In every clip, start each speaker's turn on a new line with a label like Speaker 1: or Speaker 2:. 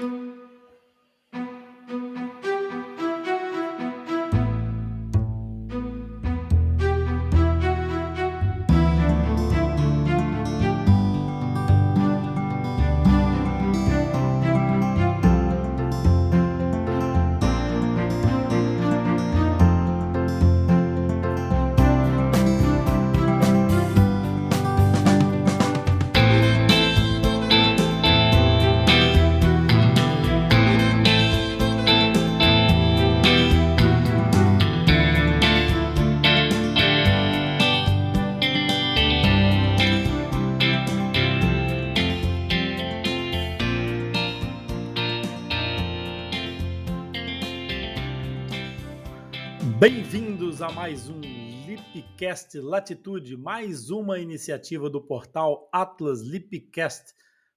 Speaker 1: Thank mm -hmm. you. Bem-vindos a mais um Lipcast Latitude, mais uma iniciativa do portal Atlas Lipcast.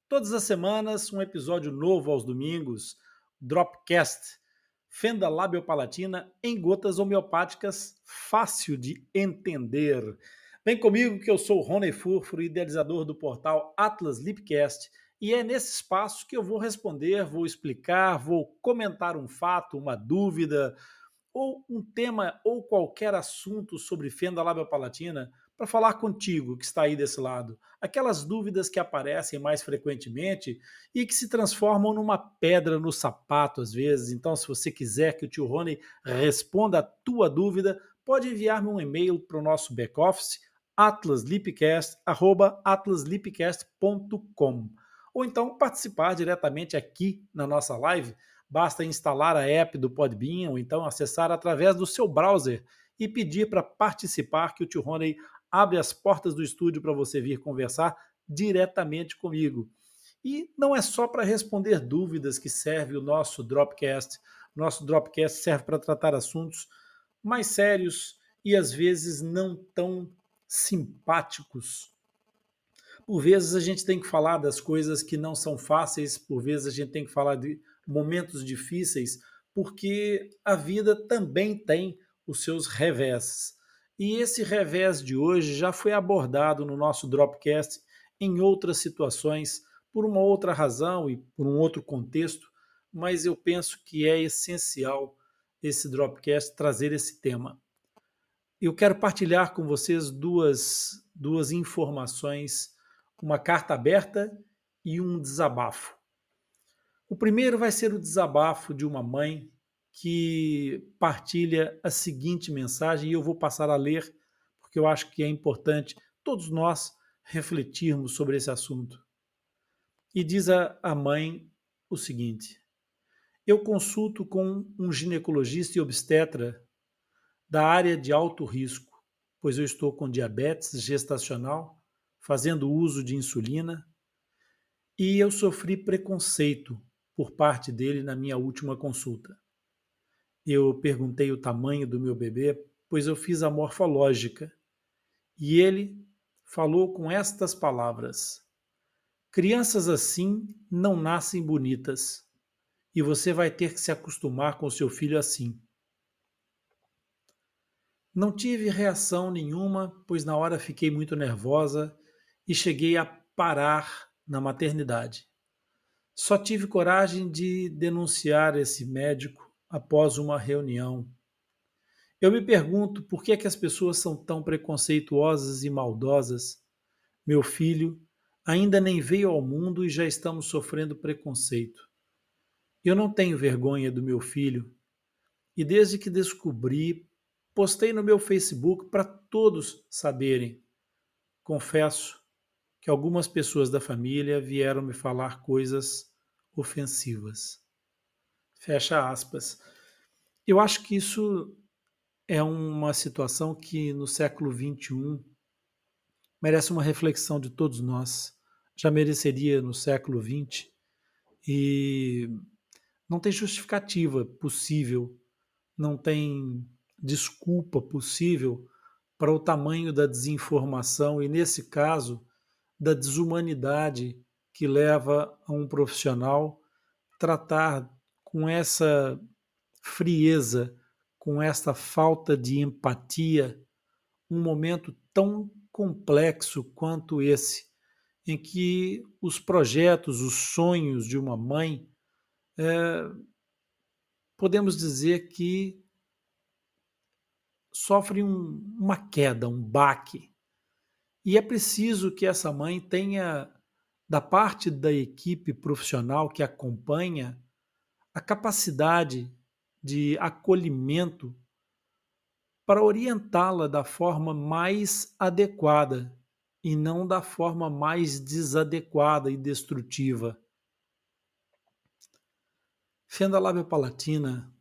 Speaker 1: Todas as semanas, um episódio novo aos domingos, Dropcast, fenda labiopalatina em gotas homeopáticas, fácil de entender. Vem comigo que eu sou Rony Furfuro, idealizador do portal Atlas Lipcast, e é nesse espaço que eu vou responder, vou explicar, vou comentar um fato, uma dúvida, ou um tema ou qualquer assunto sobre fenda labiopalatina para falar contigo que está aí desse lado. Aquelas dúvidas que aparecem mais frequentemente e que se transformam numa pedra no sapato às vezes. Então, se você quiser que o tio Rony responda a tua dúvida, pode enviar-me um e-mail para o nosso back-office atlaslipcast.com ou então participar diretamente aqui na nossa live Basta instalar a app do Podbean ou então acessar através do seu browser e pedir para participar que o tio Rony abre as portas do estúdio para você vir conversar diretamente comigo. E não é só para responder dúvidas que serve o nosso Dropcast. Nosso Dropcast serve para tratar assuntos mais sérios e às vezes não tão simpáticos. Por vezes a gente tem que falar das coisas que não são fáceis, por vezes a gente tem que falar de momentos difíceis, porque a vida também tem os seus revés. E esse revés de hoje já foi abordado no nosso Dropcast em outras situações, por uma outra razão e por um outro contexto, mas eu penso que é essencial esse Dropcast trazer esse tema. Eu quero partilhar com vocês duas, duas informações, uma carta aberta e um desabafo. O primeiro vai ser o desabafo de uma mãe que partilha a seguinte mensagem, e eu vou passar a ler, porque eu acho que é importante todos nós refletirmos sobre esse assunto. E diz a, a mãe o seguinte: Eu consulto com um ginecologista e obstetra da área de alto risco, pois eu estou com diabetes gestacional, fazendo uso de insulina, e eu sofri preconceito por parte dele na minha última consulta. Eu perguntei o tamanho do meu bebê, pois eu fiz a morfológica, e ele falou com estas palavras: Crianças assim não nascem bonitas, e você vai ter que se acostumar com seu filho assim. Não tive reação nenhuma, pois na hora fiquei muito nervosa e cheguei a parar na maternidade. Só tive coragem de denunciar esse médico após uma reunião. Eu me pergunto por que, é que as pessoas são tão preconceituosas e maldosas. Meu filho ainda nem veio ao mundo e já estamos sofrendo preconceito. Eu não tenho vergonha do meu filho e desde que descobri, postei no meu Facebook para todos saberem. Confesso que algumas pessoas da família vieram me falar coisas ofensivas. Fecha aspas. Eu acho que isso é uma situação que no século XXI merece uma reflexão de todos nós. Já mereceria no século XX e não tem justificativa possível, não tem desculpa possível para o tamanho da desinformação e, nesse caso, da desumanidade que leva a um profissional tratar com essa frieza, com essa falta de empatia, um momento tão complexo quanto esse, em que os projetos, os sonhos de uma mãe é, podemos dizer que sofre um, uma queda, um baque. E é preciso que essa mãe tenha, da parte da equipe profissional que acompanha, a capacidade de acolhimento para orientá-la da forma mais adequada e não da forma mais desadequada e destrutiva. Fenda lábio palatina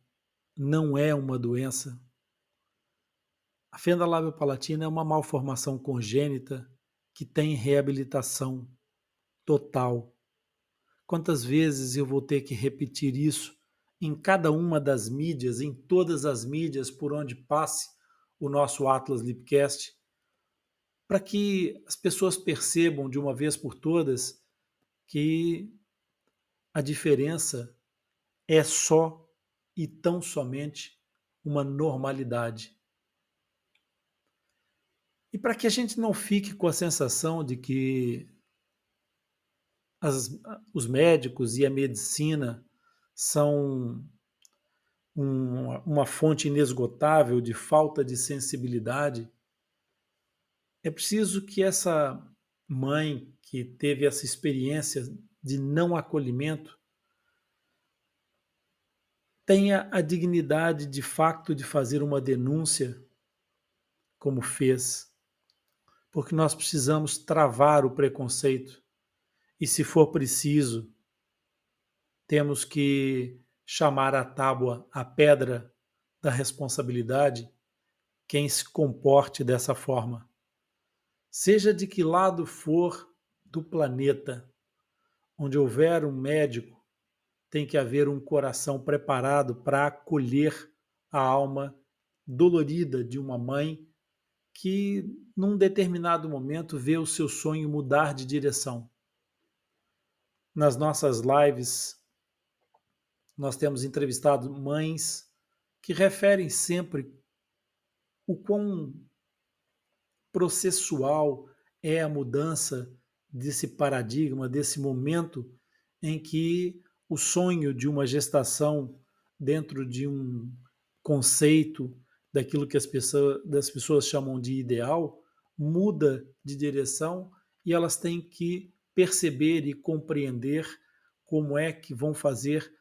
Speaker 1: não é uma doença. A fenda lábio palatina é uma malformação congênita que tem reabilitação total. Quantas vezes eu vou ter que repetir isso em cada uma das mídias, em todas as mídias por onde passe o nosso Atlas Lipcast, para que as pessoas percebam de uma vez por todas que a diferença é só e tão somente uma normalidade. E para que a gente não fique com a sensação de que as, os médicos e a medicina são um, uma fonte inesgotável de falta de sensibilidade, é preciso que essa mãe que teve essa experiência de não acolhimento tenha a dignidade de facto de fazer uma denúncia, como fez, porque nós precisamos travar o preconceito e, se for preciso, temos que chamar à tábua a pedra da responsabilidade quem se comporte dessa forma. Seja de que lado for do planeta, onde houver um médico tem que haver um coração preparado para acolher a alma dolorida de uma mãe que, num determinado momento, vê o seu sonho mudar de direção. Nas nossas lives, nós temos entrevistado mães que referem sempre o quão processual é a mudança desse paradigma, desse momento em que o sonho de uma gestação dentro de um conceito daquilo que as pessoas, das pessoas chamam de ideal muda de direção e elas têm que perceber e compreender como é que vão fazer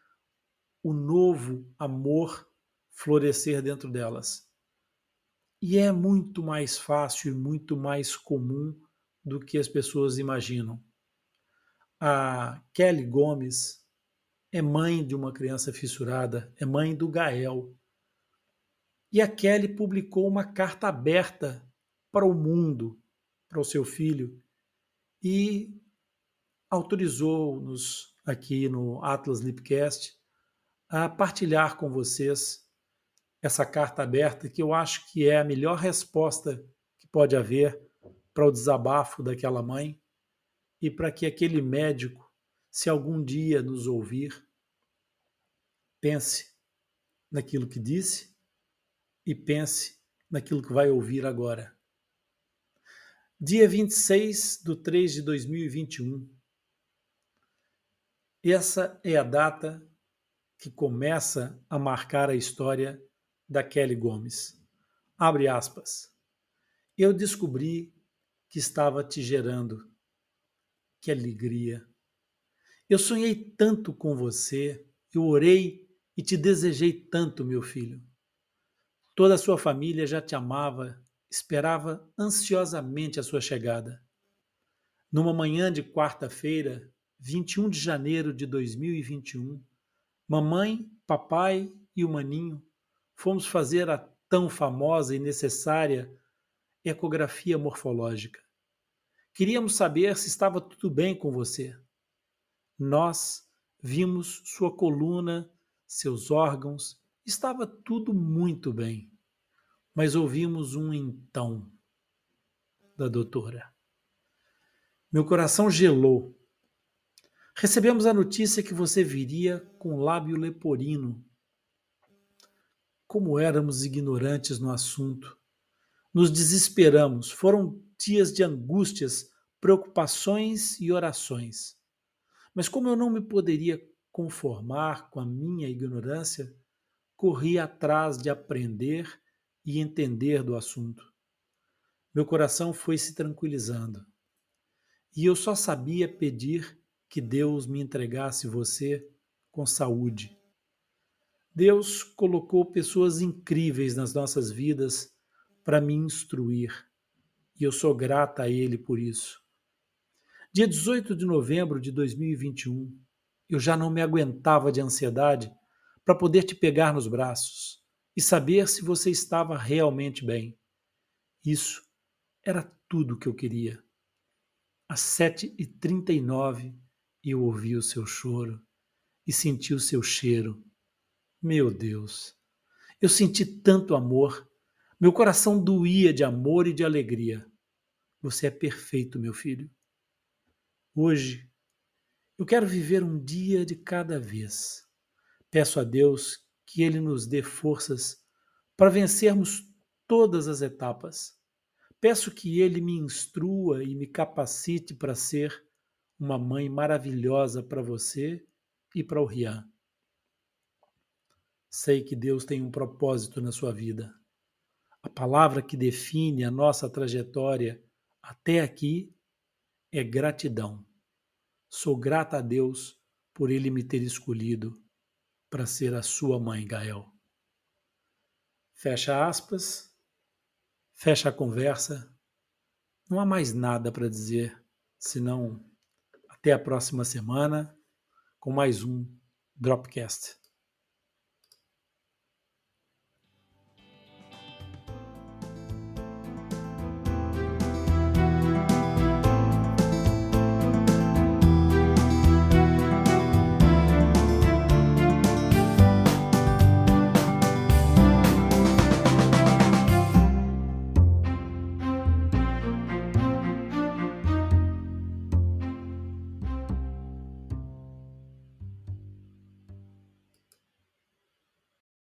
Speaker 1: o novo amor florescer dentro delas. E é muito mais fácil e muito mais comum do que as pessoas imaginam. A Kelly Gomes, é mãe de uma criança fissurada, é mãe do Gael. E a Kelly publicou uma carta aberta para o mundo, para o seu filho, e autorizou-nos aqui no Atlas Lipcast a partilhar com vocês essa carta aberta, que eu acho que é a melhor resposta que pode haver para o desabafo daquela mãe e para que aquele médico se algum dia nos ouvir, pense naquilo que disse e pense naquilo que vai ouvir agora. Dia 26 de 3 de 2021. Essa é a data que começa a marcar a história da Kelly Gomes. Abre aspas. Eu descobri que estava te gerando. Que alegria! Eu sonhei tanto com você, eu orei e te desejei tanto, meu filho. Toda a sua família já te amava, esperava ansiosamente a sua chegada. Numa manhã de quarta-feira, 21 de janeiro de 2021, mamãe, papai e o maninho fomos fazer a tão famosa e necessária ecografia morfológica. Queríamos saber se estava tudo bem com você nós vimos sua coluna, seus órgãos, estava tudo muito bem. Mas ouvimos um então da doutora. Meu coração gelou. Recebemos a notícia que você viria com lábio leporino. Como éramos ignorantes no assunto. Nos desesperamos. Foram dias de angústias, preocupações e orações. Mas como eu não me poderia conformar com a minha ignorância, corri atrás de aprender e entender do assunto. Meu coração foi se tranquilizando. E eu só sabia pedir que Deus me entregasse você com saúde. Deus colocou pessoas incríveis nas nossas vidas para me instruir, e eu sou grata a Ele por isso. Dia 18 de novembro de 2021, eu já não me aguentava de ansiedade para poder te pegar nos braços e saber se você estava realmente bem. Isso era tudo o que eu queria. Às 7h39, eu ouvi o seu choro e senti o seu cheiro. Meu Deus, eu senti tanto amor. Meu coração doía de amor e de alegria. Você é perfeito, meu filho. Hoje, eu quero viver um dia de cada vez. Peço a Deus que Ele nos dê forças para vencermos todas as etapas. Peço que Ele me instrua e me capacite para ser uma mãe maravilhosa para você e para o Rian. Sei que Deus tem um propósito na sua vida. A palavra que define a nossa trajetória até aqui é gratidão. Sou grata a Deus por Ele me ter escolhido para ser a sua mãe, Gael. Fecha aspas, fecha a conversa. Não há mais nada para dizer, senão até a próxima semana com mais um Dropcast.